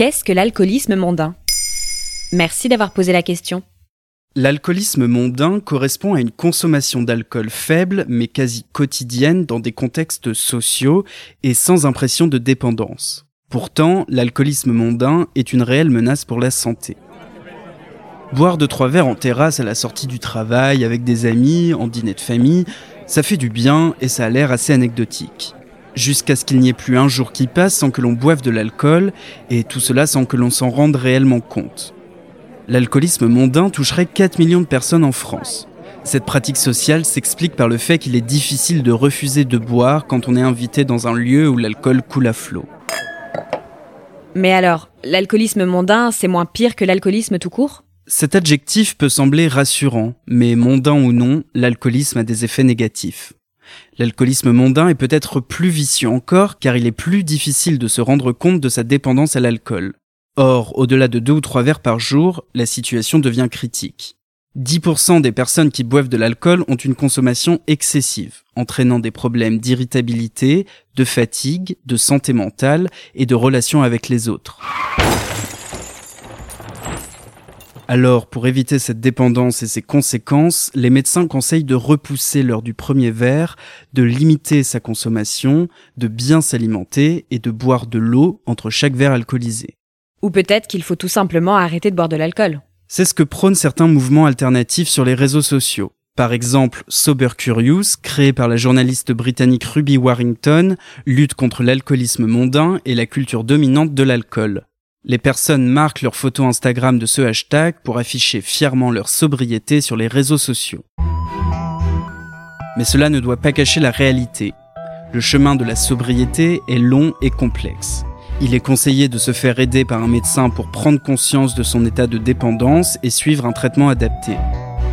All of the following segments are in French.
Qu'est-ce que l'alcoolisme mondain? Merci d'avoir posé la question. L'alcoolisme mondain correspond à une consommation d'alcool faible mais quasi quotidienne dans des contextes sociaux et sans impression de dépendance. Pourtant, l'alcoolisme mondain est une réelle menace pour la santé. Boire deux trois verres en terrasse à la sortie du travail avec des amis, en dîner de famille, ça fait du bien et ça a l'air assez anecdotique. Jusqu'à ce qu'il n'y ait plus un jour qui passe sans que l'on boive de l'alcool, et tout cela sans que l'on s'en rende réellement compte. L'alcoolisme mondain toucherait 4 millions de personnes en France. Cette pratique sociale s'explique par le fait qu'il est difficile de refuser de boire quand on est invité dans un lieu où l'alcool coule à flot. Mais alors, l'alcoolisme mondain, c'est moins pire que l'alcoolisme tout court? Cet adjectif peut sembler rassurant, mais mondain ou non, l'alcoolisme a des effets négatifs. L'alcoolisme mondain est peut-être plus vicieux encore car il est plus difficile de se rendre compte de sa dépendance à l'alcool. Or, au-delà de deux ou trois verres par jour, la situation devient critique. 10% des personnes qui boivent de l'alcool ont une consommation excessive, entraînant des problèmes d'irritabilité, de fatigue, de santé mentale et de relations avec les autres. Alors, pour éviter cette dépendance et ses conséquences, les médecins conseillent de repousser l'heure du premier verre, de limiter sa consommation, de bien s'alimenter et de boire de l'eau entre chaque verre alcoolisé. Ou peut-être qu'il faut tout simplement arrêter de boire de l'alcool. C'est ce que prônent certains mouvements alternatifs sur les réseaux sociaux. Par exemple, Sober Curious, créé par la journaliste britannique Ruby Warrington, lutte contre l'alcoolisme mondain et la culture dominante de l'alcool. Les personnes marquent leurs photos Instagram de ce hashtag pour afficher fièrement leur sobriété sur les réseaux sociaux. Mais cela ne doit pas cacher la réalité. Le chemin de la sobriété est long et complexe. Il est conseillé de se faire aider par un médecin pour prendre conscience de son état de dépendance et suivre un traitement adapté.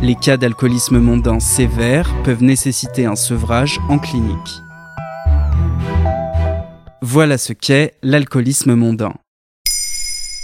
Les cas d'alcoolisme mondain sévère peuvent nécessiter un sevrage en clinique. Voilà ce qu'est l'alcoolisme mondain.